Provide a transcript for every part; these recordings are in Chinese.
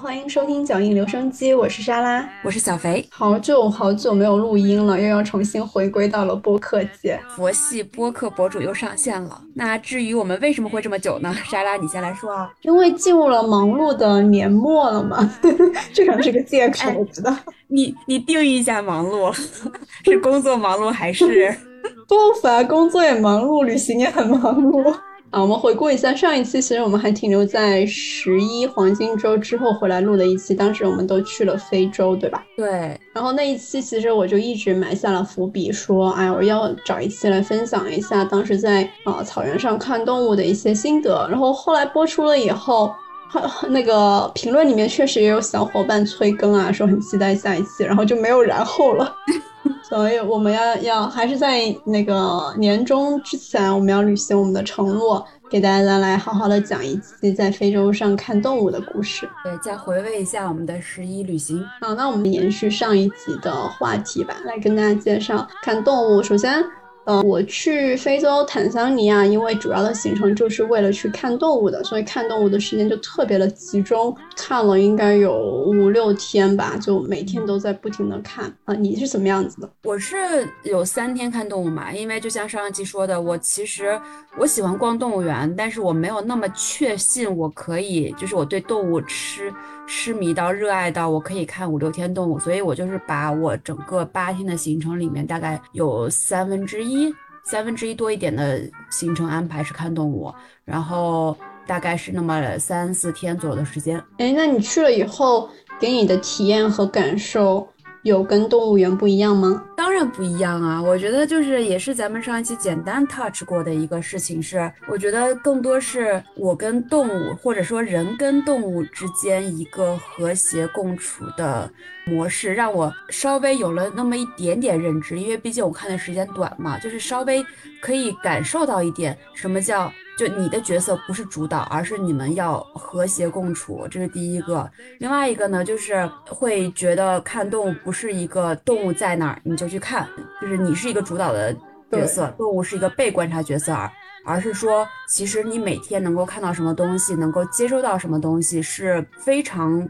欢迎收听脚印留声机，我是莎拉，我是小肥。好久好久没有录音了，又要重新回归到了播客界。佛系播客博主又上线了。那至于我们为什么会这么久呢？莎拉，你先来说啊。因为进入了忙碌的年末了嘛，这可能是个借口，我知道。你你定义一下忙碌，是工作忙碌还是？不烦，工作也忙碌，旅行也很忙碌。啊，我们回顾一下上一期，其实我们还停留在十一黄金周之后回来录的一期，当时我们都去了非洲，对吧？对。然后那一期其实我就一直埋下了伏笔，说，哎，我要找一期来分享一下当时在啊草原上看动物的一些心得。然后后来播出了以后，那个评论里面确实也有小伙伴催更啊，说很期待下一期，然后就没有然后了。所以我们要要还是在那个年终之前，我们要履行我们的承诺，给大家来好好的讲一期在非洲上看动物的故事。对，再回味一下我们的十一旅行。好，那我们延续上一集的话题吧，来跟大家介绍看动物。首先。呃，我去非洲坦桑尼亚，因为主要的行程就是为了去看动物的，所以看动物的时间就特别的集中，看了应该有五六天吧，就每天都在不停的看。啊，你是怎么样子的？我是有三天看动物嘛，因为就像上一期说的，我其实我喜欢逛动物园，但是我没有那么确信我可以，就是我对动物吃。痴迷到热爱到我可以看五六天动物，所以我就是把我整个八天的行程里面，大概有三分之一、三分之一多一点的行程安排是看动物，然后大概是那么三四天左右的时间。哎，那你去了以后，给你的体验和感受？有跟动物园不一样吗？当然不一样啊！我觉得就是也是咱们上一期简单 touch 过的一个事情，是我觉得更多是我跟动物，或者说人跟动物之间一个和谐共处的模式，让我稍微有了那么一点点认知。因为毕竟我看的时间短嘛，就是稍微可以感受到一点什么叫。就你的角色不是主导，而是你们要和谐共处，这是第一个。另外一个呢，就是会觉得看动物不是一个动物在哪儿你就去看，就是你是一个主导的角色，动物是一个被观察角色，而而是说，其实你每天能够看到什么东西，能够接收到什么东西，是非常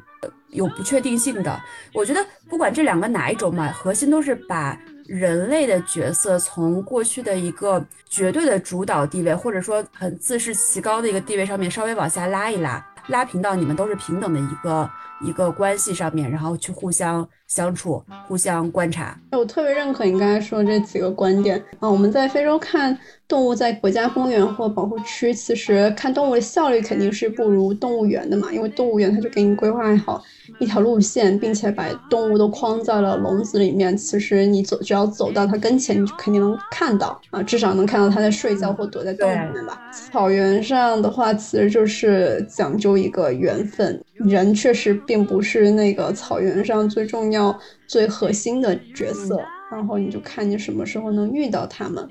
有不确定性的。我觉得不管这两个哪一种嘛，核心都是把。人类的角色从过去的一个绝对的主导地位，或者说很自视其高的一个地位上面，稍微往下拉一拉，拉平到你们都是平等的一个一个关系上面，然后去互相相处、互相观察。我特别认可你刚才说这几个观点啊！我们在非洲看动物，在国家公园或保护区，其实看动物的效率肯定是不如动物园的嘛，因为动物园它就给你规划好。一条路线，并且把动物都框在了笼子里面。其实你走，只要走到它跟前，你就肯定能看到啊，至少能看到它在睡觉或躲在洞里面吧。草原上的话，其实就是讲究一个缘分，人确实并不是那个草原上最重要、要最核心的角色。然后你就看你什么时候能遇到他们。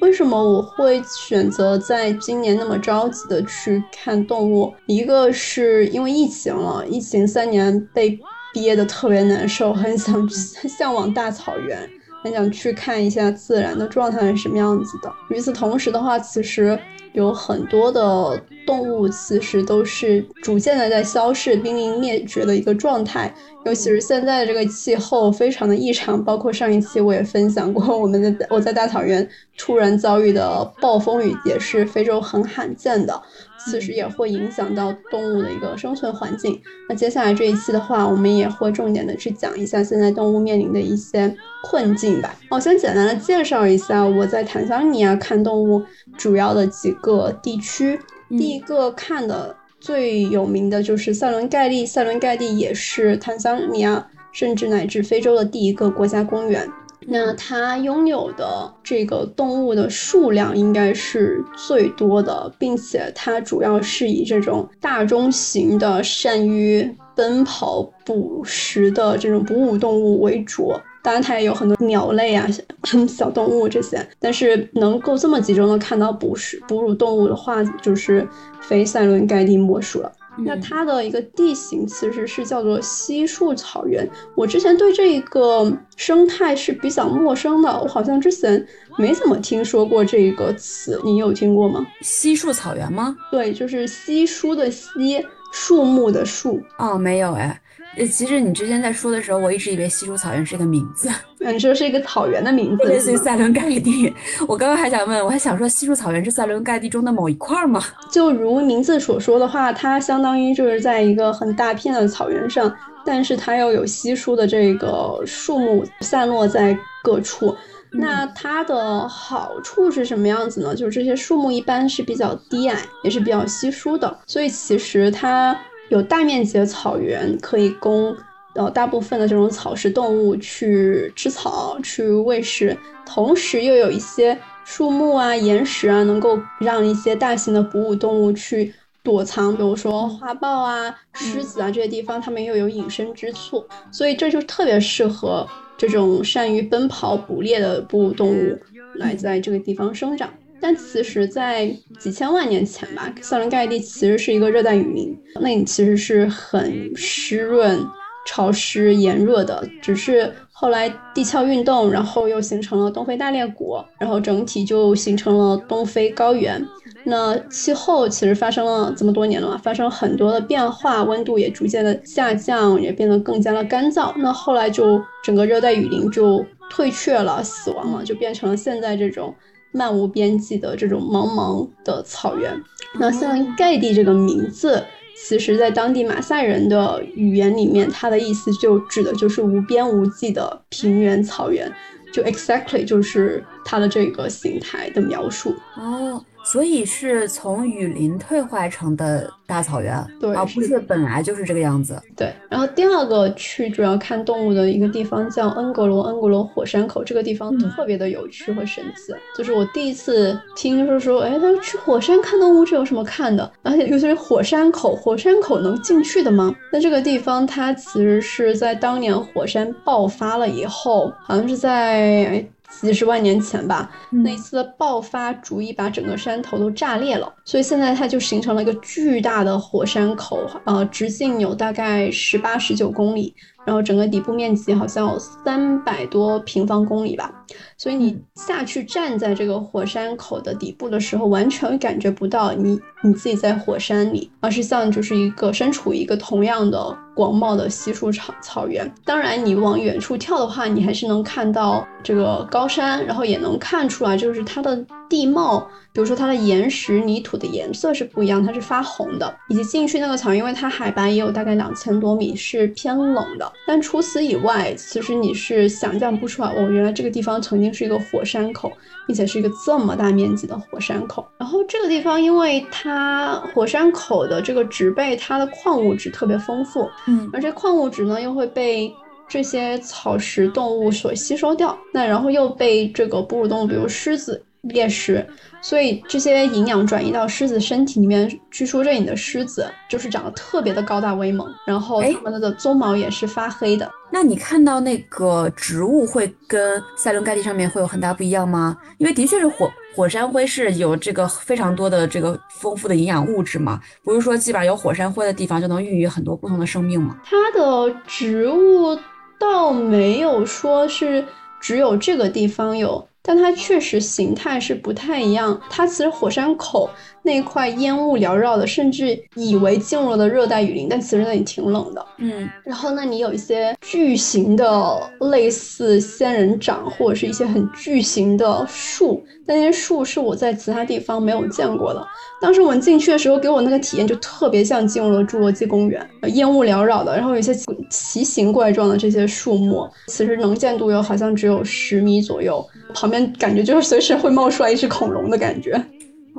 为什么我会选择在今年那么着急的去看动物？一个是因为疫情了，疫情三年被憋得特别难受，很想 向往大草原，很想去看一下自然的状态是什么样子的。与此同时的话，其实。有很多的动物其实都是逐渐的在消逝、濒临灭绝的一个状态，尤其是现在这个气候非常的异常，包括上一期我也分享过，我们的我在大草原突然遭遇的暴风雨也是非洲很罕见的。其实也会影响到动物的一个生存环境。那接下来这一期的话，我们也会重点的去讲一下现在动物面临的一些困境吧。我先简单的介绍一下我在坦桑尼亚看动物主要的几个地区。第一个看的最有名的就是塞伦盖蒂，塞伦盖蒂也是坦桑尼亚甚至乃至非洲的第一个国家公园。那它拥有的这个动物的数量应该是最多的，并且它主要是以这种大中型的、善于奔跑捕食的这种哺乳动物为主。当然，它也有很多鸟类啊、小动物这些。但是能够这么集中的看到捕食哺乳动物的话，就是非塞伦盖蒂莫属了。那它的一个地形其实是叫做稀树草原。我之前对这个生态是比较陌生的，我好像之前没怎么听说过这个词，你有听过吗？稀树草原吗？对，就是稀疏的稀，树木的树。哦，没有哎。呃，其实你之前在说的时候，我一直以为稀疏草原是一个名字。你说是一个草原的名字，类似于塞伦盖蒂。我刚刚还想问，我还想说稀疏草原是塞伦盖蒂中的某一块吗？就如名字所说的话，它相当于就是在一个很大片的草原上，但是它又有稀疏的这个树木散落在各处。那它的好处是什么样子呢？就是这些树木一般是比较低矮，也是比较稀疏的，所以其实它。有大面积的草原可以供呃大部分的这种草食动物去吃草、去喂食，同时又有一些树木啊、岩石啊，能够让一些大型的哺乳动物去躲藏，比如说花豹啊、狮子啊这些地方，它们又有隐身之处，所以这就特别适合这种善于奔跑捕猎的哺乳动物来在这个地方生长。但其实，在几千万年前吧，塞伦盖蒂其实是一个热带雨林，那里其实是很湿润、潮湿、炎热的。只是后来地壳运动，然后又形成了东非大裂谷，然后整体就形成了东非高原。那气候其实发生了这么多年了嘛，发生很多的变化，温度也逐渐的下降，也变得更加的干燥。那后来就整个热带雨林就退却了，死亡了，就变成了现在这种。漫无边际的这种茫茫的草原，那像盖蒂这个名字，其实在当地马赛人的语言里面，它的意思就指的就是无边无际的平原草原，就 exactly 就是它的这个形态的描述。哦。所以是从雨林退化成的大草原，对，而不是本来就是这个样子。对。然后第二个去主要看动物的一个地方叫恩格罗，恩格罗火山口，这个地方特别的有趣和神奇。就是我第一次听说说，哎，他说去火山看动物，这有什么看的？而且尤其是火山口，火山口能进去的吗？那这个地方它其实是在当年火山爆发了以后，好像是在。几十万年前吧，那一次的爆发足以把整个山头都炸裂了，所以现在它就形成了一个巨大的火山口，呃，直径有大概十八十九公里。然后整个底部面积好像有三百多平方公里吧，所以你下去站在这个火山口的底部的时候，完全感觉不到你你自己在火山里，而是像就是一个身处一个同样的广袤的稀疏草草原。当然，你往远处跳的话，你还是能看到这个高山，然后也能看出来就是它的地貌。比如说它的岩石、泥土的颜色是不一样，它是发红的，以及进去那个草原，因为它海拔也有大概两千多米，是偏冷的。但除此以外，其实你是想象不出来，哦，原来这个地方曾经是一个火山口，并且是一个这么大面积的火山口。然后这个地方，因为它火山口的这个植被，它的矿物质特别丰富，嗯，而这矿物质呢，又会被这些草食动物所吸收掉，那然后又被这个哺乳动物，比如狮子猎食。所以这些营养转移到狮子身体里面，据说这里的狮子就是长得特别的高大威猛，然后它们的鬃毛也是发黑的。那你看到那个植物会跟塞伦盖蒂上面会有很大不一样吗？因为的确是火火山灰是有这个非常多的这个丰富的营养物质嘛，不是说基本上有火山灰的地方就能孕育很多不同的生命吗？它的植物倒没有说是只有这个地方有。但它确实形态是不太一样。它其实火山口那块烟雾缭绕的，甚至以为进入了热带雨林，但其实那里挺冷的。嗯，然后那里有一些巨型的类似仙人掌或者是一些很巨型的树，但那些树是我在其他地方没有见过的。当时我们进去的时候，给我那个体验就特别像进入了侏罗纪公园，烟雾缭绕的，然后有一些奇形怪状的这些树木，其实能见度有好像只有十米左右。旁边感觉就是随时会冒出来一只恐龙的感觉。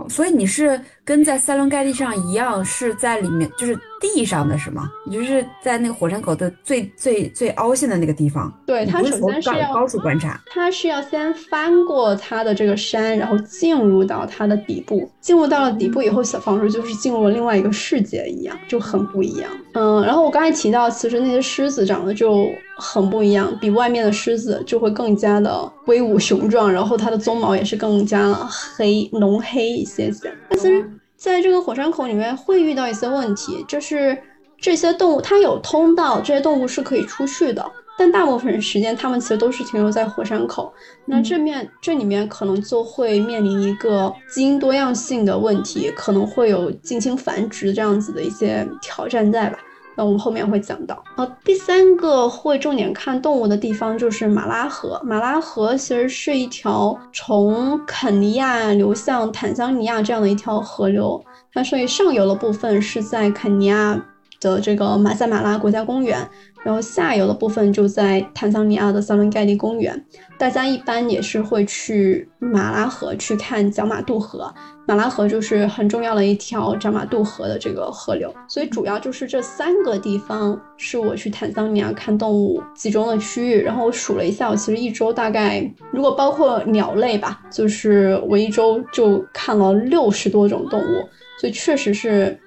所以你是跟在塞伦盖蒂上一样，是在里面，就是地上的是吗？你就是在那个火山口的最最最凹陷的那个地方。对，它首先是要高处观察，它是要先翻过它的这个山，然后进入到它的底部。进入到了底部以后，小房子就是进入了另外一个世界一样，就很不一样。嗯，然后我刚才提到，其实那些狮子长得就很不一样，比外面的狮子就会更加的威武雄壮，然后它的鬃毛也是更加黑浓黑一些些。但其实在这个火山口里面会遇到一些问题，就是这些动物它有通道，这些动物是可以出去的。但大部分时间，它们其实都是停留在火山口。那这面这里面可能就会面临一个基因多样性的问题，可能会有近亲繁殖这样子的一些挑战在吧？那我们后面会讲到。呃，第三个会重点看动物的地方就是马拉河。马拉河其实是一条从肯尼亚流向坦桑尼亚这样的一条河流。它所以上游的部分是在肯尼亚的这个马赛马拉国家公园。然后下游的部分就在坦桑尼亚的桑伦盖蒂公园，大家一般也是会去马拉河去看角马渡河。马拉河就是很重要的一条角马渡河的这个河流，所以主要就是这三个地方是我去坦桑尼亚看动物集中的区域。然后我数了一下，我其实一周大概如果包括鸟类吧，就是我一周就看了六十多种动物，所以确实是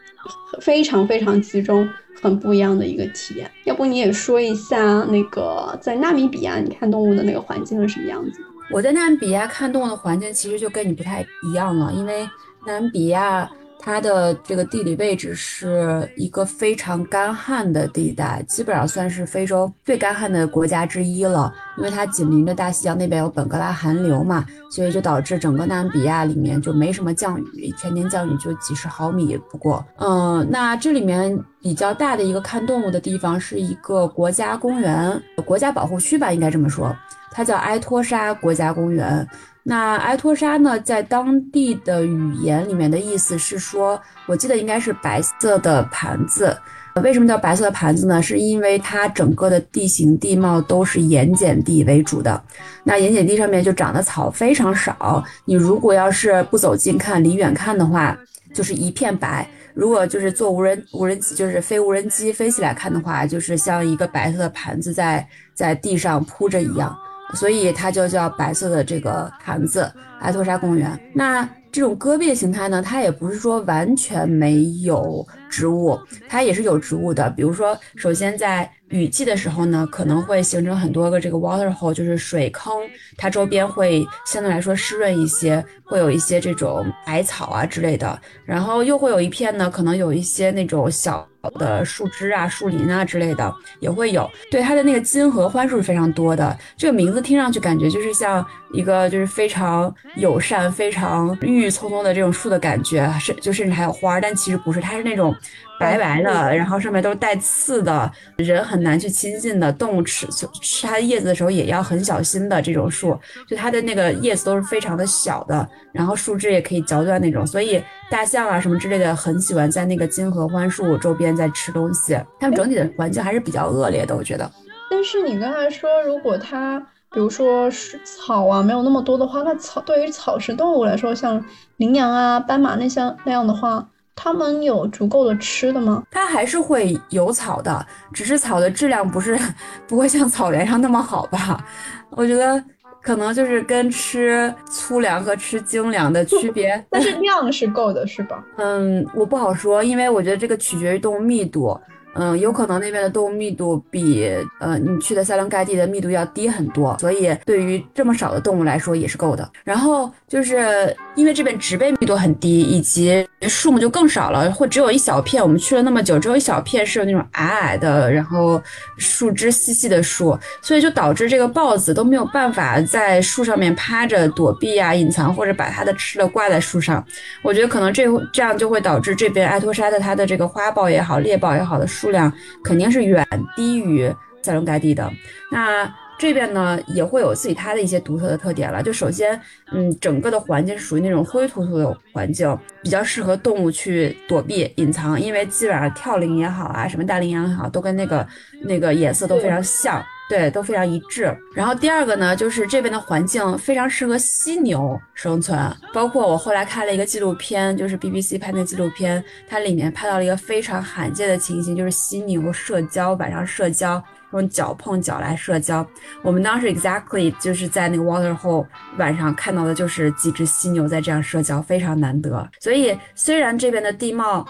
非常非常集中。很不一样的一个体验，要不你也说一下那个在纳米比亚你看动物的那个环境是什么样子？我在纳米比亚看动物的环境其实就跟你不太一样了，因为纳米比亚。它的这个地理位置是一个非常干旱的地带，基本上算是非洲最干旱的国家之一了。因为它紧邻着大西洋，那边有本格拉寒流嘛，所以就导致整个纳米比亚里面就没什么降雨，全年降雨就几十毫米。不过，嗯，那这里面比较大的一个看动物的地方是一个国家公园、国家保护区吧，应该这么说，它叫埃托沙国家公园。那埃托沙呢，在当地的语言里面的意思是说，我记得应该是白色的盘子。为什么叫白色的盘子呢？是因为它整个的地形地貌都是盐碱地为主的。那盐碱地上面就长的草非常少。你如果要是不走近看，离远看的话，就是一片白。如果就是坐无人无人机，就是飞无人机飞起来看的话，就是像一个白色的盘子在在地上铺着一样。所以它就叫白色的这个坛子，埃托沙公园。那这种戈壁形态呢，它也不是说完全没有植物，它也是有植物的。比如说，首先在雨季的时候呢，可能会形成很多个这个 water hole，就是水坑，它周边会相对来说湿润一些，会有一些这种矮草啊之类的。然后又会有一片呢，可能有一些那种小。的树枝啊、树林啊之类的也会有，对它的那个金合欢树是非常多的。这个名字听上去感觉就是像一个就是非常友善、非常郁郁葱葱的这种树的感觉，是就甚至还有花，但其实不是，它是那种。白白的，然后上面都是带刺的，人很难去亲近的。动物吃吃它的叶子的时候也要很小心的。这种树，就它的那个叶子都是非常的小的，然后树枝也可以嚼断那种。所以大象啊什么之类的很喜欢在那个金合欢树周边在吃东西。它们整体的环境还是比较恶劣的，我觉得。但是你刚才说，如果它比如说是草啊没有那么多的话，那草对于草食动物来说，像羚羊啊、斑马那些那样的话。它们有足够的吃的吗？它还是会有草的，只是草的质量不是不会像草原上那么好吧？我觉得可能就是跟吃粗粮和吃精粮的区别。但是量是够的，是吧？嗯，我不好说，因为我觉得这个取决于动物密度。嗯，有可能那边的动物密度比呃你去的塞伦盖蒂的密度要低很多，所以对于这么少的动物来说也是够的。然后就是因为这边植被密度很低，以及树木就更少了，或只有一小片。我们去了那么久，只有一小片是有那种矮矮的，然后树枝细细的树，所以就导致这个豹子都没有办法在树上面趴着躲避啊、隐藏，或者把它的吃的挂在树上。我觉得可能这这样就会导致这边埃托沙的它的这个花豹也好、猎豹也好的树。数量肯定是远低于塞伦盖蒂的。那这边呢，也会有自己它的一些独特的特点了。就首先，嗯，整个的环境是属于那种灰秃秃的环境，比较适合动物去躲避、隐藏，因为基本上跳羚也好啊，什么大羚羊也好，都跟那个那个颜色都非常像。对，都非常一致。然后第二个呢，就是这边的环境非常适合犀牛生存。包括我后来看了一个纪录片，就是 BBC 拍那纪录片，它里面拍到了一个非常罕见的情形，就是犀牛社交，晚上社交，用脚碰脚来社交。我们当时 exactly 就是在那个 waterhole 晚上看到的就是几只犀牛在这样社交，非常难得。所以虽然这边的地貌。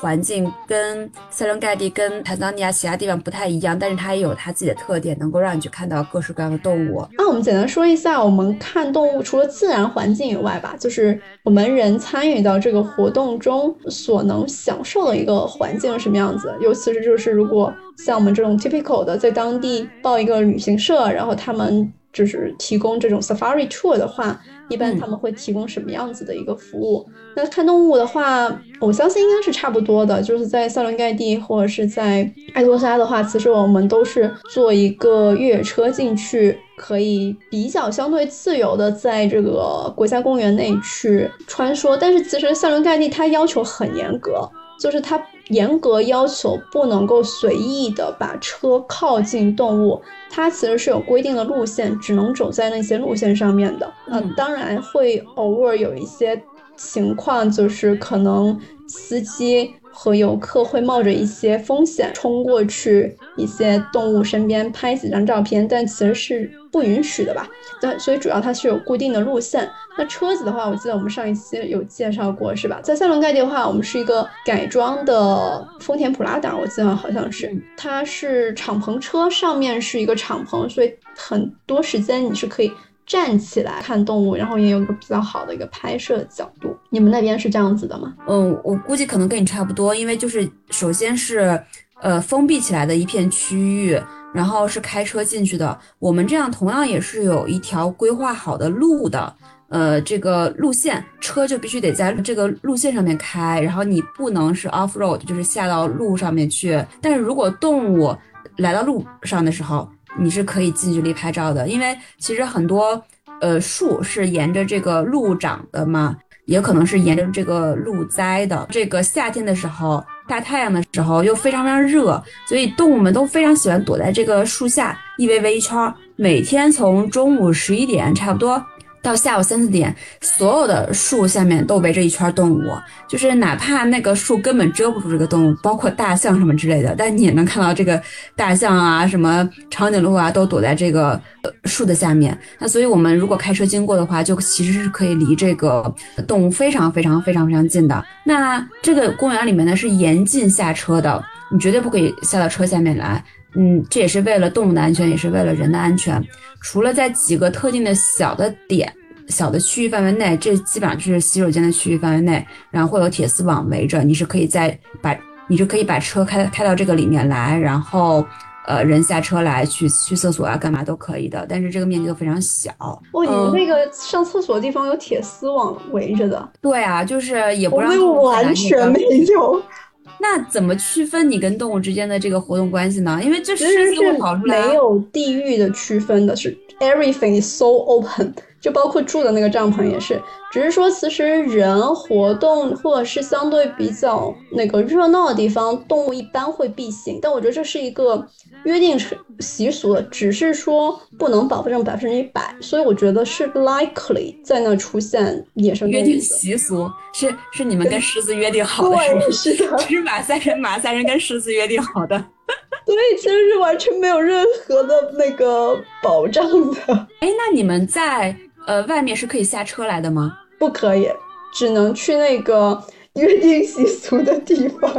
环境跟塞伦盖蒂、跟坦桑尼亚其他地方不太一样，但是它也有它自己的特点，能够让你去看到各式各样的动物。那我们简单说一下，我们看动物除了自然环境以外吧，就是我们人参与到这个活动中所能享受的一个环境是什么样子。尤其是就是如果像我们这种 typical 的，在当地报一个旅行社，然后他们就是提供这种 safari tour 的话。一般他们会提供什么样子的一个服务？那看动物的话，我相信应该是差不多的。就是在塞伦盖蒂或者是在爱多沙的话，其实我们都是坐一个越野车进去，可以比较相对自由的在这个国家公园内去穿梭。但是其实塞伦盖蒂它要求很严格。就是它严格要求不能够随意的把车靠近动物，它其实是有规定的路线，只能走在那些路线上面的。嗯，当然会偶尔有一些情况，就是可能司机。和游客会冒着一些风险冲过去一些动物身边拍几张照片，但其实是不允许的吧？对，所以主要它是有固定的路线。那车子的话，我记得我们上一期有介绍过，是吧？在塞伦盖蒂的话，我们是一个改装的丰田普拉达，我记得好像是，它是敞篷车，上面是一个敞篷，所以很多时间你是可以。站起来看动物，然后也有一个比较好的一个拍摄角度。你们那边是这样子的吗？嗯，我估计可能跟你差不多，因为就是首先是呃封闭起来的一片区域，然后是开车进去的。我们这样同样也是有一条规划好的路的，呃，这个路线车就必须得在这个路线上面开，然后你不能是 off road，就是下到路上面去。但是如果动物来到路上的时候，你是可以近距离拍照的，因为其实很多呃树是沿着这个路长的嘛，也可能是沿着这个路栽的。这个夏天的时候，大太阳的时候又非常非常热，所以动物们都非常喜欢躲在这个树下一围围一圈。每天从中午十一点差不多。到下午三四点，所有的树下面都围着一圈动物，就是哪怕那个树根本遮不住这个动物，包括大象什么之类的，但你也能看到这个大象啊，什么长颈鹿啊，都躲在这个树的下面。那所以我们如果开车经过的话，就其实是可以离这个动物非常非常非常非常近的。那这个公园里面呢是严禁下车的，你绝对不可以下到车下面来。嗯，这也是为了动物的安全，也是为了人的安全。除了在几个特定的小的点、小的区域范围内，这基本上就是洗手间的区域范围内，然后会有铁丝网围着，你是可以在把，你就可以把车开开到这个里面来，然后呃人下车来去去厕所啊，干嘛都可以的。但是这个面积都非常小。哦，你们那个上厕所的地方有铁丝网围着的？对啊，就是也不让。我完全没有。那怎么区分你跟动物之间的这个活动关系呢？因为这狮子会跑出来，没有地域的区分的，是 everything is so open。就包括住的那个帐篷也是，只是说其实人活动或者是相对比较那个热闹的地方，动物一般会避行。但我觉得这是一个约定习俗，只是说不能保证百分之一百，所以我觉得是 likely 在那出现野生。约定习俗是是你们跟狮子约定好的，是吗？是的，是马赛人马赛人跟狮子约定好的。所以其实是完全没有任何的那个保障的。哎，那你们在？呃，外面是可以下车来的吗？不可以，只能去那个 约定习俗的地方。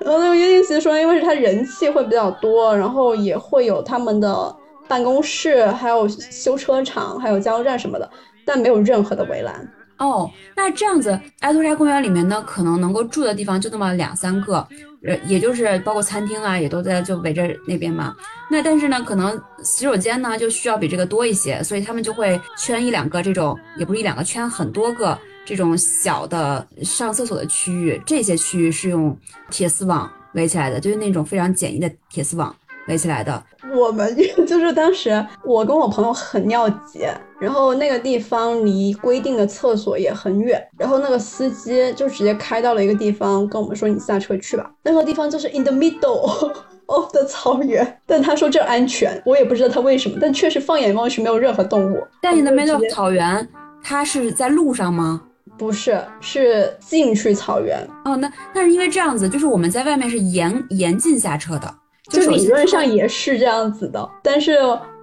然后那个约定习俗，因为是他人气会比较多，然后也会有他们的办公室，还有修车厂，还有加油站什么的，但没有任何的围栏。哦，那这样子，埃托沙公园里面呢，可能能够住的地方就那么两三个，呃，也就是包括餐厅啊，也都在就围着那边嘛。那但是呢，可能洗手间呢就需要比这个多一些，所以他们就会圈一两个这种，也不是一两个，圈很多个这种小的上厕所的区域。这些区域是用铁丝网围起来的，就是那种非常简易的铁丝网。围起来的，我们 就是当时我跟我朋友很尿急，然后那个地方离规定的厕所也很远，然后那个司机就直接开到了一个地方，跟我们说你下车去吧。那个地方就是 in the middle of the 草原，但他说这安全，我也不知道他为什么，但确实放眼望去没有任何动物。但 in the middle of 草原，它是在路上吗？不是，是进去草原。哦，那那是因为这样子，就是我们在外面是严严禁下车的。就理论上也是这样子的，但是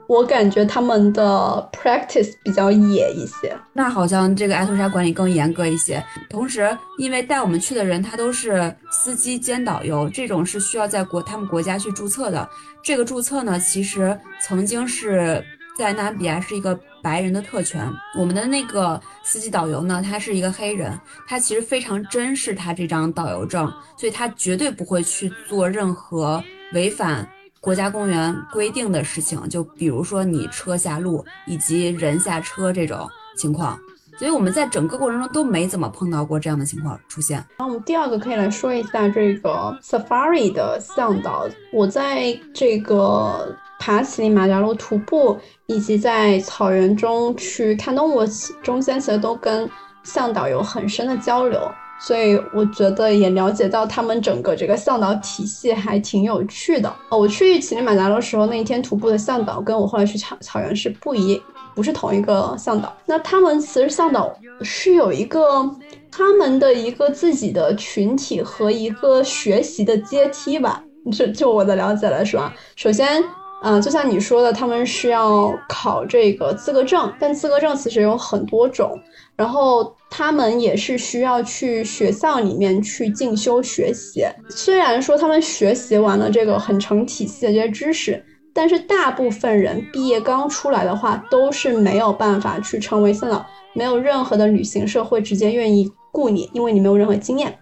我感觉他们的 practice 比较野一些。那好像这个艾图莎管理更严格一些。同时，因为带我们去的人他都是司机兼导游，这种是需要在国他们国家去注册的。这个注册呢，其实曾经是在纳比亚是一个白人的特权。我们的那个司机导游呢，他是一个黑人，他其实非常珍视他这张导游证，所以他绝对不会去做任何违反。国家公园规定的事情，就比如说你车下路以及人下车这种情况，所以我们在整个过程中都没怎么碰到过这样的情况出现。然后我们第二个可以来说一下这个 Safari 的向导。我在这个爬乞力马扎罗徒步以及在草原中去看动物中间，其实都跟向导有很深的交流。所以我觉得也了解到他们整个这个向导体系还挺有趣的哦。我去乞力马扎罗时候，那一天徒步的向导跟我后来去草草原是不一，不是同一个向导。那他们其实向导是有一个他们的一个自己的群体和一个学习的阶梯吧。就就我的了解来说啊，首先，嗯，就像你说的，他们是要考这个资格证，但资格证其实有很多种。然后他们也是需要去学校里面去进修学习。虽然说他们学习完了这个很成体系的这些知识，但是大部分人毕业刚出来的话，都是没有办法去成为向导，没有任何的旅行社会直接愿意雇你，因为你没有任何经验。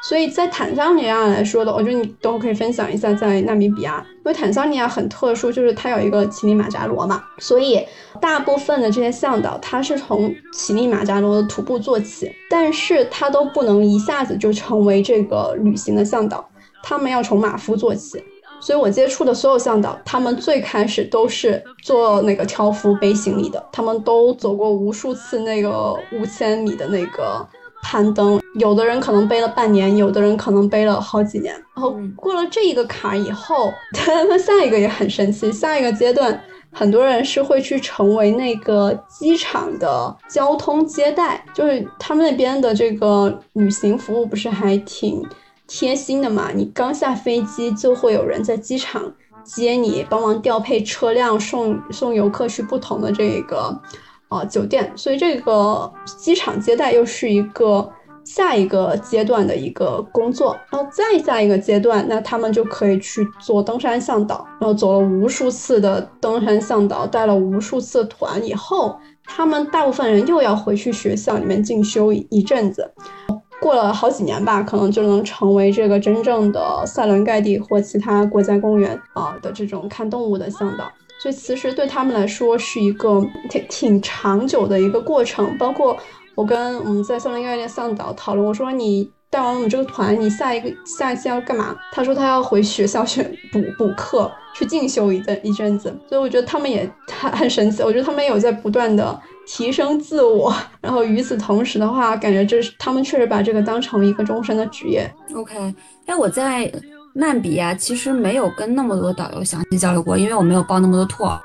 所以在坦桑尼亚来说的，我觉得你都可以分享一下在纳米比亚，因为坦桑尼亚很特殊，就是它有一个乞力马扎罗嘛，所以大部分的这些向导他是从乞力马扎罗的徒步做起，但是他都不能一下子就成为这个旅行的向导，他们要从马夫做起。所以我接触的所有向导，他们最开始都是做那个挑夫背行李的，他们都走过无数次那个五千米的那个。攀登，有的人可能背了半年，有的人可能背了好几年。然后过了这一个坎以后，他们下一个也很神奇。下一个阶段，很多人是会去成为那个机场的交通接待，就是他们那边的这个旅行服务不是还挺贴心的嘛？你刚下飞机就会有人在机场接你，帮忙调配车辆，送送游客去不同的这个。啊，酒店，所以这个机场接待又是一个下一个阶段的一个工作，然后再下一个阶段，那他们就可以去做登山向导，然后走了无数次的登山向导，带了无数次团以后，他们大部分人又要回去学校里面进修一阵子，过了好几年吧，可能就能成为这个真正的塞伦盖蒂或其他国家公园啊的这种看动物的向导。所以其实对他们来说是一个挺挺长久的一个过程。包括我跟我们在森林概念向导讨论，我说你带完我们这个团，你下一个下一次要干嘛？他说他要回学校去补补课，去进修一阵一阵子。所以我觉得他们也很很神奇。我觉得他们有在不断的提升自我，然后与此同时的话，感觉这是他们确实把这个当成一个终身的职业。OK，那，我在。曼比亚其实没有跟那么多导游详细交流过，因为我没有报那么多 tour。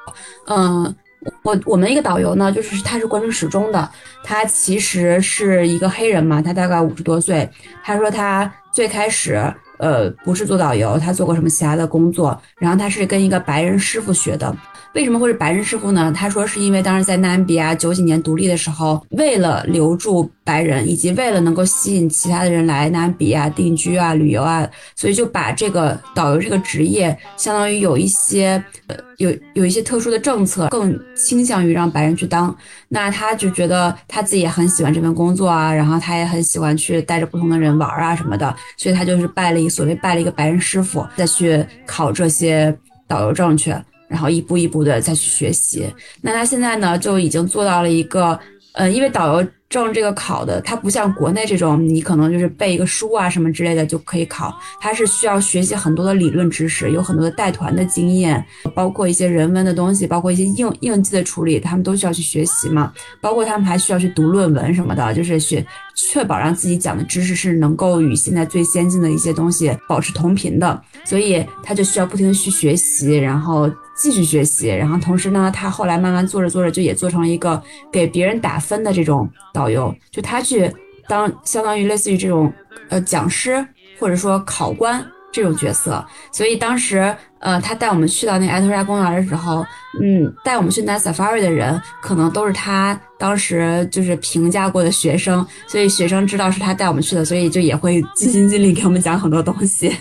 嗯，我我们一个导游呢，就是他是关注始终的，他其实是一个黑人嘛，他大概五十多岁。他说他最开始呃不是做导游，他做过什么其他的工作，然后他是跟一个白人师傅学的。为什么会是白人师傅呢？他说是因为当时在纳米比亚九几年独立的时候，为了留住白人，以及为了能够吸引其他的人来纳米比亚定居啊、旅游啊，所以就把这个导游这个职业，相当于有一些呃有有一些特殊的政策，更倾向于让白人去当。那他就觉得他自己也很喜欢这份工作啊，然后他也很喜欢去带着不同的人玩啊什么的，所以他就是拜了一所谓拜了一个白人师傅，再去考这些导游证去。然后一步一步的再去学习，那他现在呢就已经做到了一个，呃，因为导游。证这个考的，它不像国内这种，你可能就是背一个书啊什么之类的就可以考，它是需要学习很多的理论知识，有很多的带团的经验，包括一些人文的东西，包括一些应应激的处理，他们都需要去学习嘛。包括他们还需要去读论文什么的，就是学确保让自己讲的知识是能够与现在最先进的一些东西保持同频的，所以他就需要不停的去学习，然后继续学习，然后同时呢，他后来慢慢做着做着就也做成了一个给别人打分的这种导。游就他去当相当于类似于这种呃讲师或者说考官这种角色，所以当时呃他带我们去到那埃托沙公园的时候，嗯，带我们去 Night Safari 的人，可能都是他当时就是评价过的学生，所以学生知道是他带我们去的，所以就也会尽心尽力给我们讲很多东西。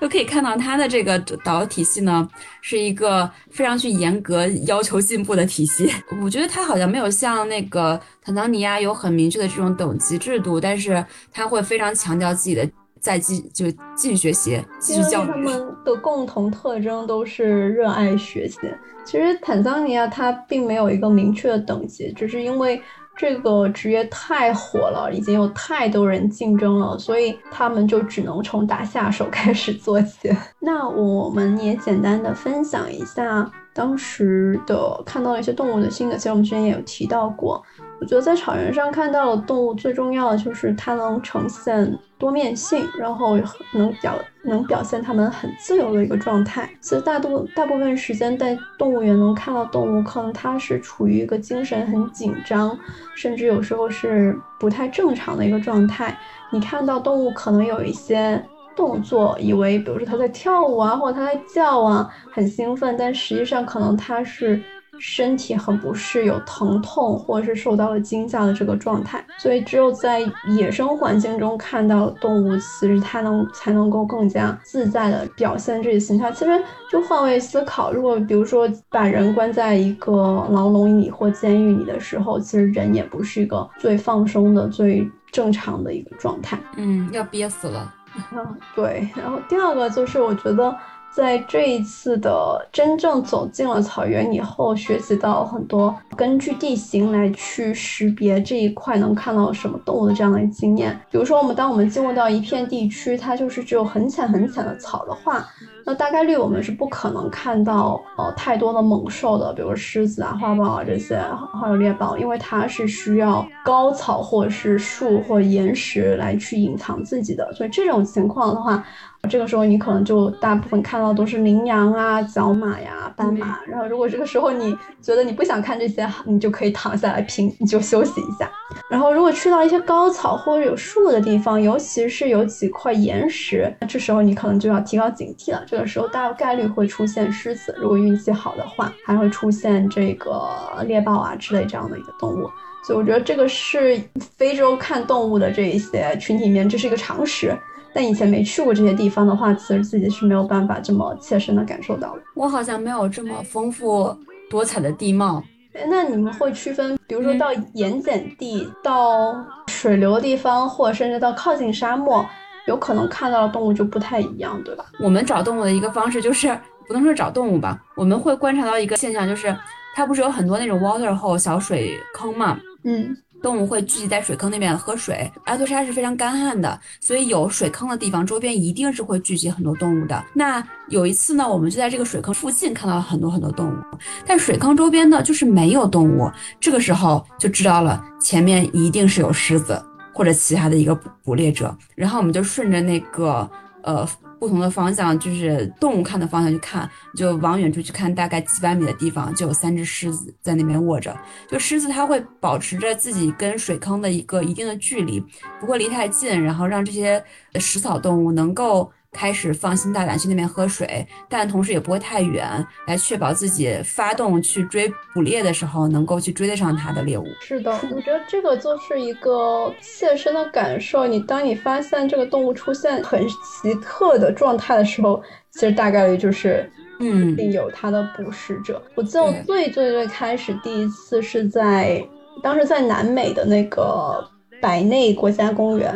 就可以看到他的这个导游体系呢，是一个非常去严格要求进步的体系。我觉得他好像没有像那个坦桑尼亚有很明确的这种等级制度，但是他会非常强调自己的。再继就继续学习，继续教育。他们的共同特征都是热爱学习。其实坦桑尼亚它并没有一个明确的等级，只是因为这个职业太火了，已经有太多人竞争了，所以他们就只能从打下手开始做起。那我们也简单的分享一下当时的看到了一些动物的性格。其实我们之前也有提到过。我觉得在草原上看到的动物最重要的就是它能呈现多面性，然后能表能表现它们很自由的一个状态。其实大多大部分时间在动物园能看到动物，可能它是处于一个精神很紧张，甚至有时候是不太正常的一个状态。你看到动物可能有一些动作，以为比如说它在跳舞啊，或者它在叫啊，很兴奋，但实际上可能它是。身体很不适，有疼痛或者是受到了惊吓的这个状态，所以只有在野生环境中看到动物，其实它能才能够更加自在的表现这些形象。其实就换位思考，如果比如说把人关在一个牢笼里或监狱里的时候，其实人也不是一个最放松的、最正常的一个状态。嗯，要憋死了。嗯，对。然后第二个就是我觉得。在这一次的真正走进了草原以后，学习到很多根据地形来去识别这一块能看到什么动物的这样的经验。比如说，我们当我们进入到一片地区，它就是只有很浅很浅的草的话。那大概率我们是不可能看到呃太多的猛兽的，比如狮子啊、花豹啊这些，还有猎豹，因为它是需要高草或者是树或岩石来去隐藏自己的。所以这种情况的话，这个时候你可能就大部分看到都是羚羊啊、角马呀、斑马。然后如果这个时候你觉得你不想看这些，你就可以躺下来平，你就休息一下。然后如果去到一些高草或者有树的地方，尤其是有几块岩石，这时候你可能就要提高警惕了。这个时候大概率会出现狮子，如果运气好的话，还会出现这个猎豹啊之类这样的一个动物。所以我觉得这个是非洲看动物的这一些群体里面，这是一个常识。但以前没去过这些地方的话，其实自己是没有办法这么切身的感受到的。我好像没有这么丰富多彩的地貌。那你们会区分，比如说到盐碱地、到水流的地方，或者甚至到靠近沙漠？有可能看到的动物就不太一样，对吧？我们找动物的一个方式就是，不能说找动物吧，我们会观察到一个现象，就是它不是有很多那种 water hole 小水坑嘛，嗯，动物会聚集在水坑那边喝水。阿托沙是非常干旱的，所以有水坑的地方周边一定是会聚集很多动物的。那有一次呢，我们就在这个水坑附近看到了很多很多动物，但水坑周边呢就是没有动物。这个时候就知道了，前面一定是有狮子。或者其他的一个捕猎者，然后我们就顺着那个呃不同的方向，就是动物看的方向去看，就往远处去看，大概几百米的地方就有三只狮子在那边卧着。就狮子它会保持着自己跟水坑的一个一定的距离，不会离太近，然后让这些食草动物能够。开始放心大胆去那边喝水，但同时也不会太远，来确保自己发动去追捕猎的时候能够去追得上它的猎物。是的，我觉得这个就是一个切身的感受。你当你发现这个动物出现很奇特的状态的时候，其实大概率就是，嗯，定有它的捕食者。我记得我最最最开始第一次是在当时在南美的那个。百内国家公园，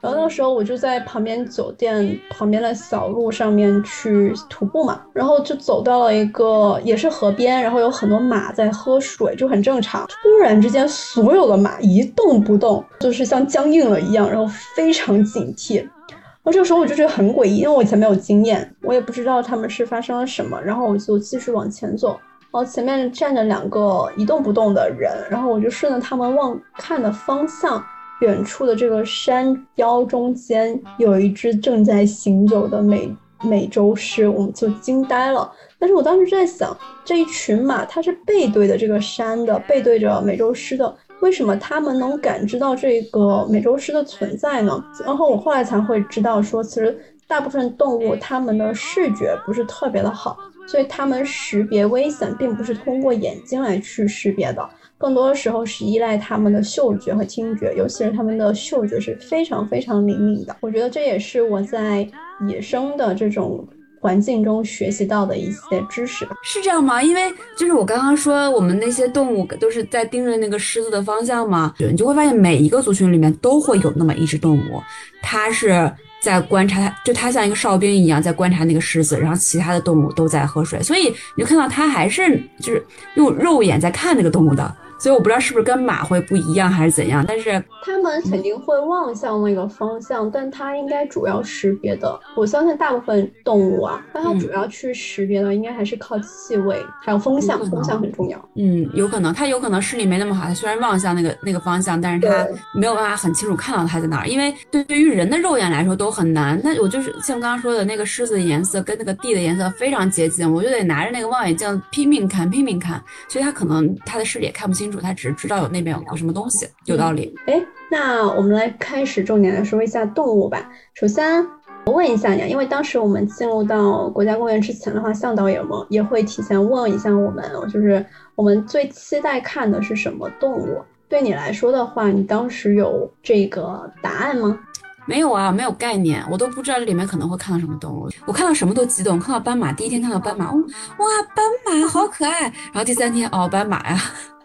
然后那时候我就在旁边酒店旁边的小路上面去徒步嘛，然后就走到了一个也是河边，然后有很多马在喝水，就很正常。突然之间，所有的马一动不动，就是像僵硬了一样，然后非常警惕。然后这个时候我就觉得很诡异，因为我以前没有经验，我也不知道他们是发生了什么，然后我就继续往前走。然后前面站着两个一动不动的人，然后我就顺着他们望看的方向。远处的这个山腰中间有一只正在行走的美美洲狮，我们就惊呆了。但是我当时在想，这一群马它是背对的这个山的，背对着美洲狮的，为什么它们能感知到这个美洲狮的存在呢？然后我后来才会知道，说其实大部分动物它们的视觉不是特别的好。所以它们识别危险并不是通过眼睛来去识别的，更多的时候是依赖它们的嗅觉和听觉，尤其是它们的嗅觉是非常非常灵敏的。我觉得这也是我在野生的这种。环境中学习到的一些知识是这样吗？因为就是我刚刚说，我们那些动物都是在盯着那个狮子的方向嘛，你就会发现每一个族群里面都会有那么一只动物，它是在观察它，就它像一个哨兵一样在观察那个狮子，然后其他的动物都在喝水，所以你就看到它还是就是用肉眼在看那个动物的。所以我不知道是不是跟马会不一样还是怎样，但是它们肯定会望向那个方向，但它应该主要识别的，我相信大部分动物啊，但它主要去识别的应该还是靠气味，还有风向，风向很重要。嗯，有可能它有可能视力没那么好，它虽然望向那个那个方向，但是它没有办法很清楚看到它在哪儿，因为对对于人的肉眼来说都很难。那我就是像刚刚说的那个狮子的颜色跟那个地的颜色非常接近，我就得拿着那个望远镜拼命看拼命看，所以它可能它的视力也看不清。清楚，他只是知道有那边有个什么东西，有道理。哎，那我们来开始重点来说一下动物吧。首先，我问一下你，因为当时我们进入到国家公园之前的话，向导也们也会提前问一下我们，就是我们最期待看的是什么动物？对你来说的话，你当时有这个答案吗？没有啊，没有概念，我都不知道这里面可能会看到什么动物。我看到什么都激动，看到斑马，第一天看到斑马，哇，斑马好可爱。然后第三天，哦，斑马呀。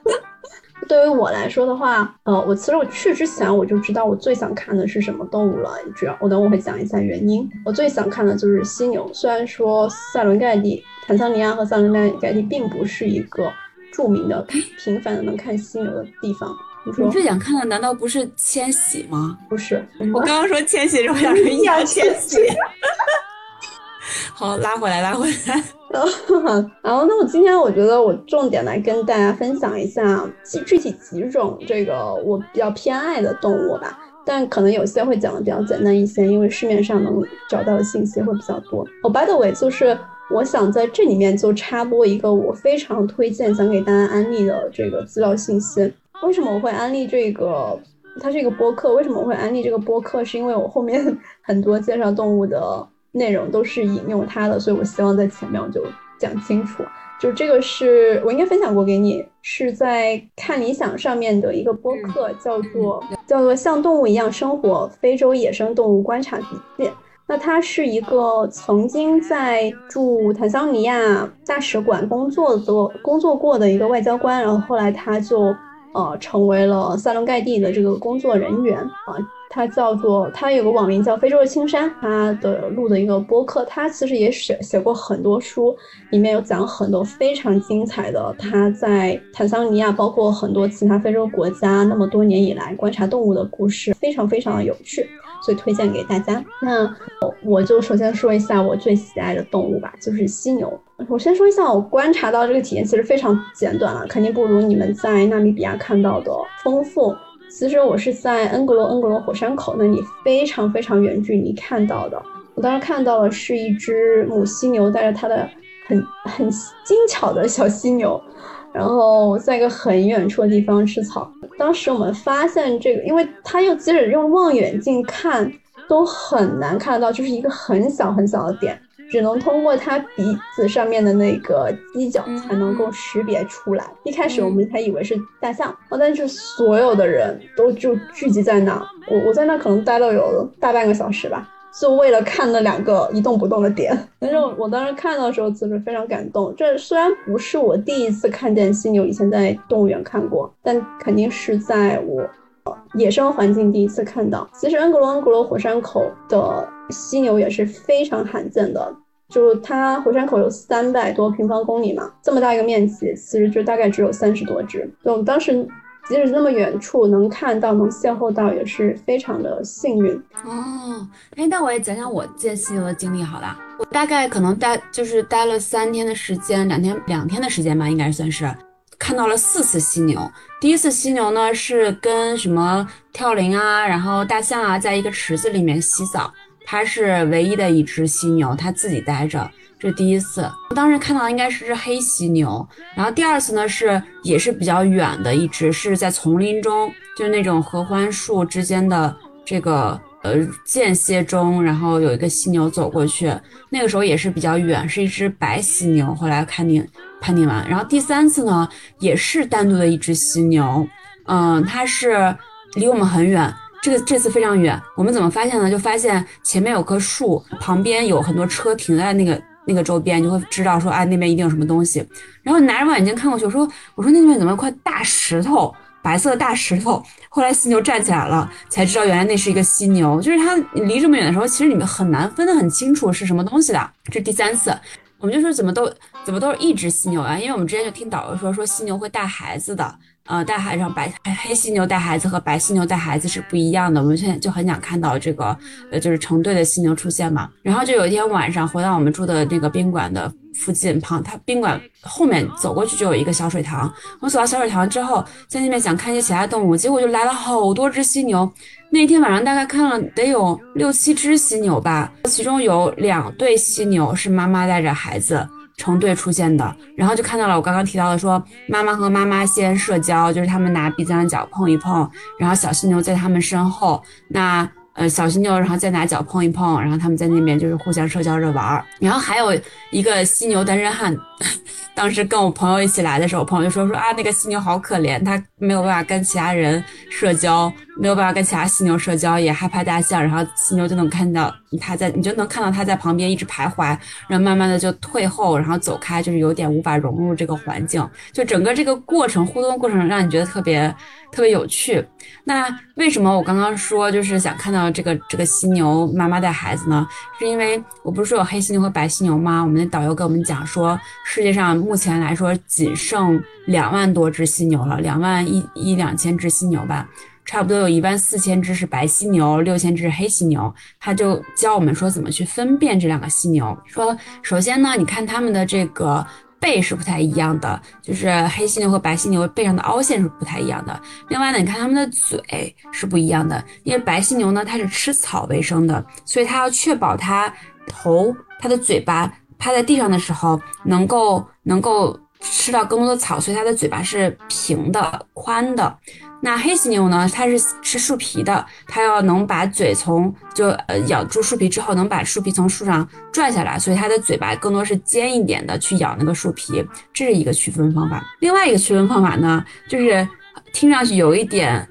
对于我来说的话，呃，我其实我去之前我就知道我最想看的是什么动物了。主要我等我会讲一下原因。我最想看的就是犀牛。虽然说塞伦盖蒂、坦桑尼亚和塞伦盖盖蒂并不是一个著名的、频繁的能看犀牛的地方。你最想看的难道不是迁徙吗？不是，我刚刚说迁徙，我想说易烊千玺。好，拉回来，拉回来。然后，那我今天我觉得我重点来跟大家分享一下具具体几种这个我比较偏爱的动物吧。但可能有些会讲的比较简单一些，因为市面上能找到的信息会比较多。哦，by the way，就是我想在这里面就插播一个我非常推荐想给大家安利的这个资料信息。为什么我会安利这个？它是一个播客。为什么我会安利这个播客？是因为我后面 很多介绍动物的。内容都是引用他的，所以我希望在前面我就讲清楚。就这个是我应该分享过给你，是在看理想上面的一个播客，叫做叫做像动物一样生活：非洲野生动物观察笔记。那他是一个曾经在驻坦桑尼亚大使馆工作的工作过的一个外交官，然后后来他就呃成为了塞伦盖蒂的这个工作人员啊。他叫做他有个网名叫非洲的青山，他的录的一个播客，他其实也写写过很多书，里面有讲很多非常精彩的他在坦桑尼亚，包括很多其他非洲国家那么多年以来观察动物的故事，非常非常的有趣，所以推荐给大家。那我就首先说一下我最喜爱的动物吧，就是犀牛。我先说一下我观察到这个体验其实非常简短了，肯定不如你们在纳米比亚看到的丰富。其实我是在恩格罗恩格罗火山口那里非常非常远距离看到的。我当时看到的是一只母犀牛带着它的很很精巧的小犀牛，然后在一个很远处的地方吃草。当时我们发现这个，因为它又即使用望远镜看都很难看得到，就是一个很小很小的点。只能通过它鼻子上面的那个犄角才能够识别出来。一开始我们还以为是大象，哦，但是所有的人都就聚集在那，我我在那可能待了有大半个小时吧，就为了看那两个一动不动的点。但是我当时看到的时候，其实非常感动。这虽然不是我第一次看见犀牛，以前在动物园看过，但肯定是在我野生环境第一次看到。其实恩格罗恩格罗火山口的犀牛也是非常罕见的。就它火山口有三百多平方公里嘛，这么大一个面积，其实就大概只有三十多只。我们当时即使那么远处能看到、能邂逅到，也是非常的幸运哦。哎，那我也讲讲我见犀牛的经历好了。我大概可能待就是待了三天的时间，两天两天的时间吧，应该算是看到了四次犀牛。第一次犀牛呢是跟什么跳羚啊，然后大象啊，在一个池子里面洗澡。它是唯一的一只犀牛，它自己待着，这第一次。我当时看到应该是只黑犀牛，然后第二次呢是也是比较远的一只，是在丛林中，就是那种合欢树之间的这个呃间歇中，然后有一个犀牛走过去，那个时候也是比较远，是一只白犀牛。后来判定判定完，然后第三次呢，也是单独的一只犀牛，嗯，它是离我们很远。这个这次非常远，我们怎么发现呢？就发现前面有棵树，旁边有很多车停在那个那个周边，就会知道说，哎，那边一定有什么东西。然后拿着望远镜看过去，我说，我说那边怎么有块大石头，白色的大石头？后来犀牛站起来了，才知道原来那是一个犀牛。就是它离这么远的时候，其实你们很难分得很清楚是什么东西的。这第三次，我们就说怎么都怎么都是一只犀牛啊？因为我们之前就听导游说，说犀牛会带孩子的。呃，带孩子白黑犀牛带孩子和白犀牛带孩子是不一样的。我们现在就很想看到这个，呃，就是成对的犀牛出现嘛。然后就有一天晚上回到我们住的那个宾馆的附近旁，它宾馆后面走过去就有一个小水塘。我走到小水塘之后，在那边想看一些其他动物，结果就来了好多只犀牛。那天晚上大概看了得有六七只犀牛吧，其中有两对犀牛是妈妈带着孩子。成对出现的，然后就看到了我刚刚提到的，说妈妈和妈妈先社交，就是他们拿鼻子上的脚碰一碰，然后小犀牛在他们身后，那呃小犀牛然后再拿脚碰一碰，然后他们在那边就是互相社交着玩儿，然后还有一个犀牛单身汉。当时跟我朋友一起来的时候，朋友就说说啊，那个犀牛好可怜，它没有办法跟其他人社交，没有办法跟其他犀牛社交，也害怕大象。然后犀牛就能看到它在，你就能看到它在旁边一直徘徊，然后慢慢的就退后，然后走开，就是有点无法融入这个环境。就整个这个过程互动过程，让你觉得特别特别有趣。那为什么我刚刚说就是想看到这个这个犀牛妈妈带孩子呢？是因为我不是说有黑犀牛和白犀牛吗？我们的导游跟我们讲说，世界上。目前来说，仅剩两万多只犀牛了，两万一一两千只犀牛吧，差不多有一万四千只是白犀牛，六千只是黑犀牛。他就教我们说怎么去分辨这两个犀牛。说首先呢，你看它们的这个背是不太一样的，就是黑犀牛和白犀牛背上的凹陷是不太一样的。另外呢，你看它们的嘴是不一样的，因为白犀牛呢它是吃草为生的，所以它要确保它头、它的嘴巴。趴在地上的时候，能够能够吃到更多的草，所以它的嘴巴是平的、宽的。那黑犀牛呢？它是吃树皮的，它要能把嘴从就呃咬住树皮之后，能把树皮从树上拽下来，所以它的嘴巴更多是尖一点的，去咬那个树皮。这是一个区分方法。另外一个区分方法呢，就是听上去有一点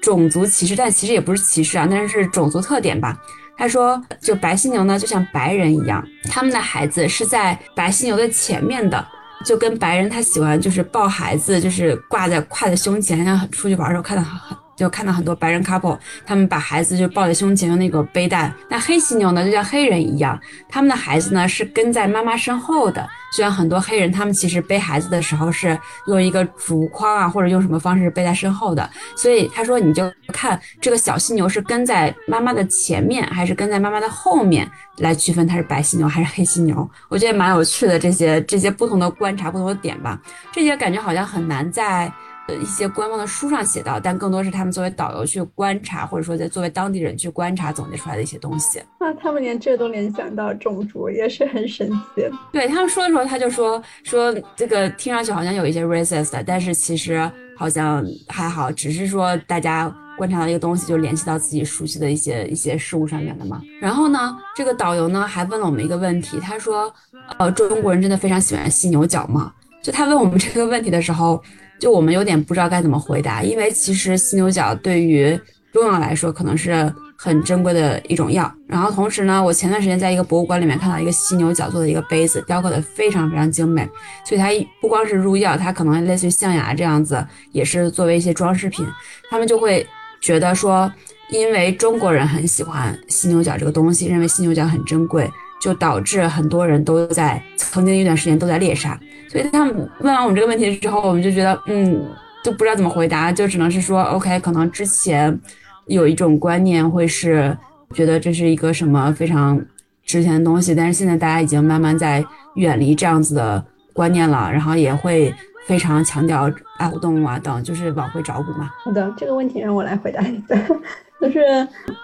种族歧视，但其实也不是歧视啊，但是是种族特点吧。他说，就白犀牛呢，就像白人一样，他们的孩子是在白犀牛的前面的，就跟白人他喜欢就是抱孩子，就是挂在挎在胸前，然后出去玩的时候看到很。就看到很多白人 couple，他们把孩子就抱在胸前用那个背带。那黑犀牛呢，就像黑人一样，他们的孩子呢是跟在妈妈身后的。就像很多黑人，他们其实背孩子的时候是用一个竹筐啊，或者用什么方式背在身后的。所以他说，你就看这个小犀牛是跟在妈妈的前面，还是跟在妈妈的后面，来区分它是白犀牛还是黑犀牛。我觉得蛮有趣的，这些这些不同的观察，不同的点吧。这些感觉好像很难在。呃，一些官方的书上写到，但更多是他们作为导游去观察，或者说在作为当地人去观察总结出来的一些东西。那他们连这都联想到种族，也是很神奇。对他们说的时候，他就说说这个听上去好像有一些 racist，但是其实好像还好，只是说大家观察到一个东西，就联系到自己熟悉的一些一些事物上面的嘛。然后呢，这个导游呢还问了我们一个问题，他说，呃，中国人真的非常喜欢犀牛角吗？就他问我们这个问题的时候。就我们有点不知道该怎么回答，因为其实犀牛角对于中药来说可能是很珍贵的一种药。然后同时呢，我前段时间在一个博物馆里面看到一个犀牛角做的一个杯子，雕刻的非常非常精美。所以它不光是入药，它可能类似于象牙这样子，也是作为一些装饰品。他们就会觉得说，因为中国人很喜欢犀牛角这个东西，认为犀牛角很珍贵，就导致很多人都在曾经一段时间都在猎杀。所以他们问完我们这个问题之后，我们就觉得，嗯，就不知道怎么回答，就只能是说，OK，可能之前有一种观念会是觉得这是一个什么非常值钱的东西，但是现在大家已经慢慢在远离这样子的观念了，然后也会非常强调爱护动物啊等，就是往回找补嘛。好的，这个问题让我来回答一下，就是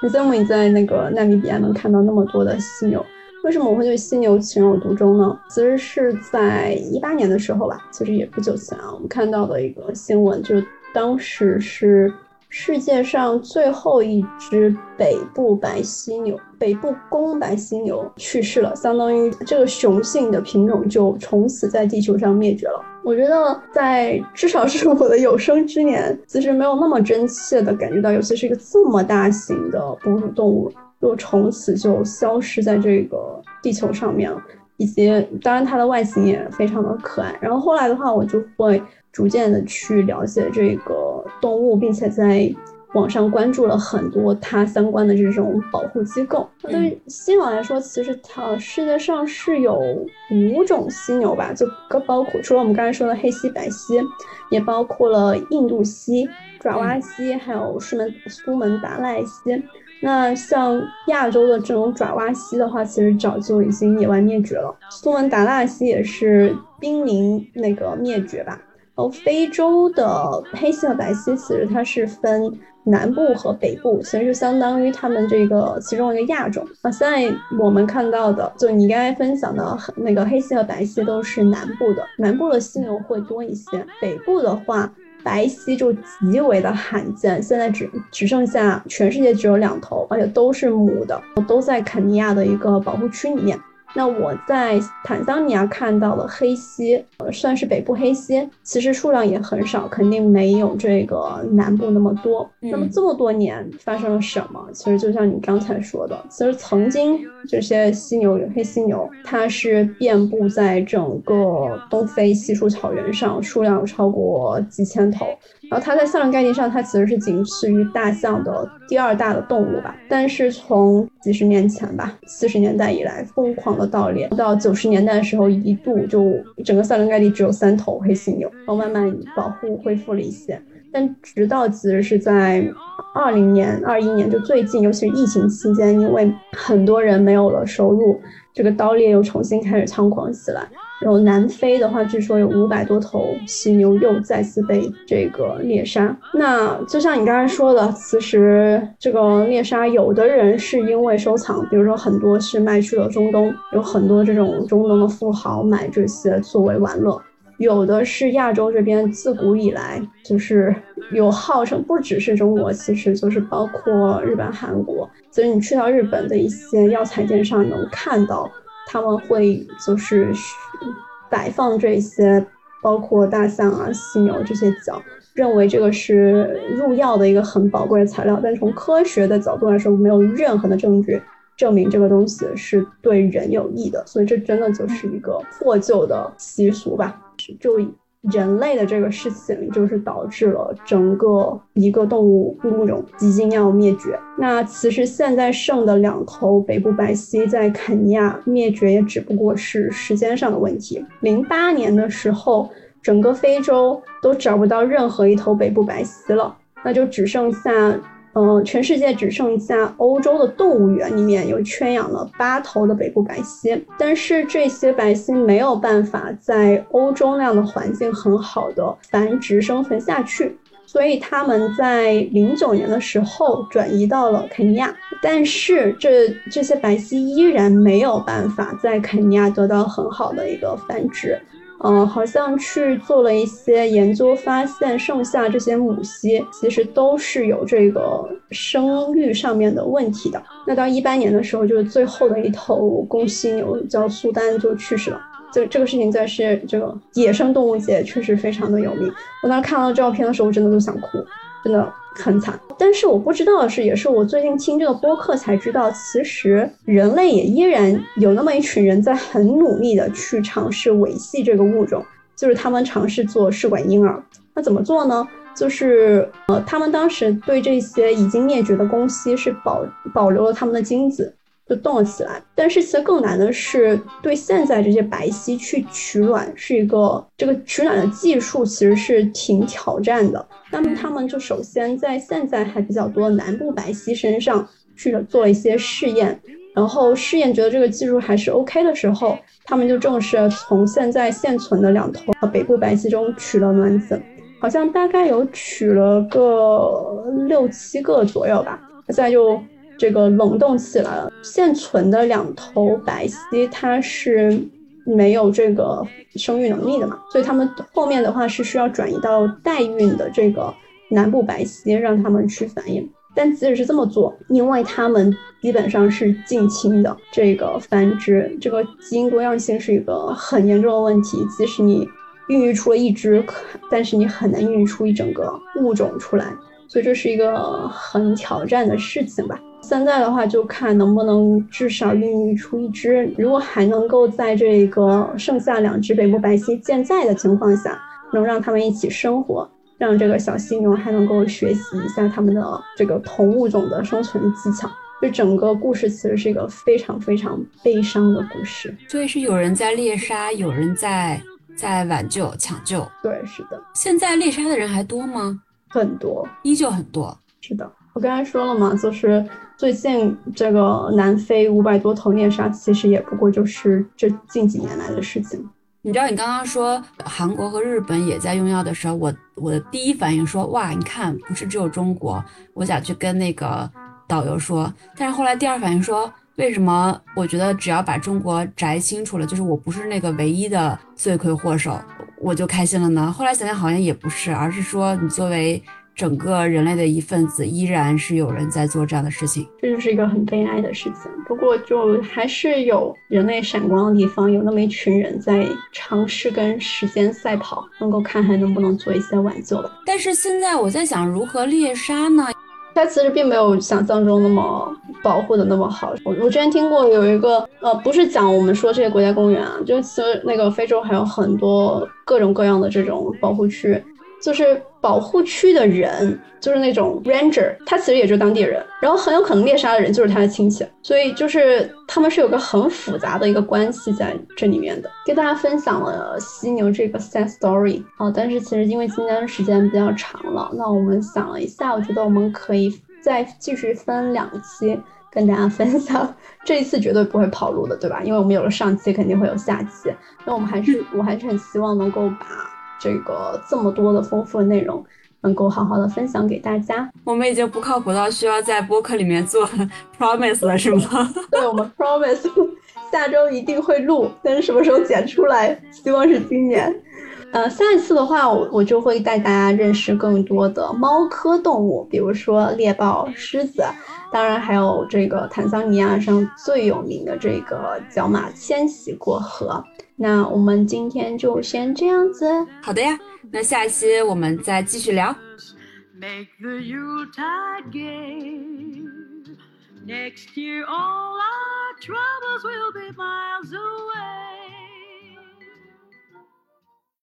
你在你在那个纳米比亚能看到那么多的犀牛。为什么我会对犀牛情有独钟呢？其实是在一八年的时候吧，其实也不久前啊，我们看到的一个新闻，就是当时是世界上最后一只北部白犀牛，北部公白犀牛去世了，相当于这个雄性的品种就从此在地球上灭绝了。我觉得在至少是我的有生之年，其实没有那么真切的感觉到，尤其是一个这么大型的哺乳动物，就从此就消失在这个地球上面了。以及，当然它的外形也非常的可爱。然后后来的话，我就会逐渐的去了解这个动物，并且在网上关注了很多它相关的这种保护机构。对于犀牛来说，其实它世界上是有五种犀牛吧，就包括除了我们刚才说的黑犀、白犀，也包括了印度犀、爪哇犀，还有苏门苏门答腊犀。那像亚洲的这种爪哇犀的话，其实早就已经野外灭绝了。苏门答腊犀也是濒临那个灭绝吧。然后非洲的黑犀和白犀，其实它是分南部和北部，其实就相当于它们这个其中一个亚种。啊，现在我们看到的，就你刚才分享的那个黑犀和白犀都是南部的，南部的犀牛会多一些。北部的话。白皙就极为的罕见，现在只只剩下全世界只有两头，而且都是母的，都在肯尼亚的一个保护区里面。那我在坦桑尼亚看到的黑犀，呃，算是北部黑犀，其实数量也很少，肯定没有这个南部那么多。那么这么多年发生了什么？其实就像你刚才说的，其实曾经这些犀牛，黑犀牛，它是遍布在整个东非稀树草原上，数量超过几千头。然后它在象征概念上，它其实是仅次于大象的第二大的动物吧。但是从几十年前吧，四十年代以来疯狂的盗猎，到九十年代的时候，一度就整个象征概念只有三头黑犀牛，然后慢慢保护恢复了一些。但直到其实是在二零年、二一年，就最近，尤其是疫情期间，因为很多人没有了收入，这个盗猎又重新开始猖狂起来。然后南非的话，据说有五百多头犀牛又再次被这个猎杀。那就像你刚才说的，其实这个猎杀，有的人是因为收藏，比如说很多是卖去了中东，有很多这种中东的富豪买这些作为玩乐；有的是亚洲这边自古以来就是有号称，不只是中国，其实就是包括日本、韩国。所以你去到日本的一些药材店上能看到。他们会就是摆放这些，包括大象啊、犀牛这些角，认为这个是入药的一个很宝贵的材料。但从科学的角度来说，没有任何的证据证明这个东西是对人有益的。所以这真的就是一个破旧的习俗吧，就。人类的这个事情，就是导致了整个一个动物物种即将要灭绝。那其实现在剩的两头北部白犀在肯尼亚灭绝，也只不过是时间上的问题。零八年的时候，整个非洲都找不到任何一头北部白犀了，那就只剩下。嗯，全世界只剩下欧洲的动物园里面有圈养了八头的北部白犀，但是这些白犀没有办法在欧洲那样的环境很好的繁殖生存下去，所以他们在零九年的时候转移到了肯尼亚，但是这这些白犀依然没有办法在肯尼亚得到很好的一个繁殖。嗯，好像去做了一些研究，发现剩下这些母犀其实都是有这个生育上面的问题的。那到一八年的时候，就是最后的一头公犀牛叫苏丹就去世了。就这个事情在是这个野生动物界确实非常的有名。我当时看到照片的时候，我真的都想哭，真的。很惨，但是我不知道的是，也是我最近听这个播客才知道，其实人类也依然有那么一群人在很努力的去尝试维系这个物种，就是他们尝试做试管婴儿。那怎么做呢？就是呃，他们当时对这些已经灭绝的公蜥是保保留了他们的精子。就动了起来，但是其实更难的是对现在这些白犀去取卵，是一个这个取卵的技术其实是挺挑战的。那么他们就首先在现在还比较多南部白犀身上去做了一些试验，然后试验觉得这个技术还是 OK 的时候，他们就正式从现在现存的两头北部白犀中取了卵子，好像大概有取了个六七个左右吧，现在就。这个冷冻起来了，现存的两头白犀它是没有这个生育能力的嘛，所以它们后面的话是需要转移到代孕的这个南部白犀让他们去繁衍。但即使是这么做，因为他们基本上是近亲的这个繁殖，这个基因多样性是一个很严重的问题。即使你孕育出了一只，但是你很难孕育出一整个物种出来，所以这是一个很挑战的事情吧。现在的话，就看能不能至少孕育出一只，如果还能够在这个剩下两只北部白犀健在的情况下，能让他们一起生活。让这个小犀牛还能够学习一下它们的这个同物种的生存技巧，就整个故事其实是一个非常非常悲伤的故事。所以是有人在猎杀，有人在在挽救抢救。对，是的。现在猎杀的人还多吗？很多，依旧很多。是的，我刚才说了嘛，就是最近这个南非五百多头猎杀，其实也不过就是这近几年来的事情。你知道你刚刚说韩国和日本也在用药的时候，我我的第一反应说哇，你看不是只有中国，我想去跟那个导游说。但是后来第二反应说，为什么我觉得只要把中国摘清楚了，就是我不是那个唯一的罪魁祸首，我就开心了呢？后来想想好像也不是，而是说你作为。整个人类的一份子，依然是有人在做这样的事情，这就是一个很悲哀的事情。不过，就还是有人类闪光的地方，有那么一群人在尝试跟时间赛跑，能够看还能不能做一些挽救。但是现在我在想，如何猎杀呢？它其实并没有想象中那么保护的那么好。我我之前听过有一个，呃，不是讲我们说这些国家公园啊，就其实那个非洲还有很多各种各样的这种保护区。就是保护区的人，就是那种 ranger，他其实也就是当地人，然后很有可能猎杀的人就是他的亲戚，所以就是他们是有个很复杂的一个关系在这里面的。跟大家分享了犀牛这个 sad story 啊，但是其实因为今天的时间比较长了，那我们想了一下，我觉得我们可以再继续分两期跟大家分享。这一次绝对不会跑路的，对吧？因为我们有了上期，肯定会有下期。那我们还是，我还是很希望能够把。这个这么多的丰富的内容，能够好好的分享给大家。我们已经不靠谱到需要在播客里面做 promise 了，是吗？对，我们 promise 下周一定会录，但是什么时候剪出来，希望是今年。呃，下一次的话，我我就会带大家认识更多的猫科动物，比如说猎豹、狮子，当然还有这个坦桑尼亚上最有名的这个角马迁徙过河。那我们今天就先这样子。好的呀，那下一期我们再继续聊。Make the Yuletide gay. Next year all our troubles will be miles away.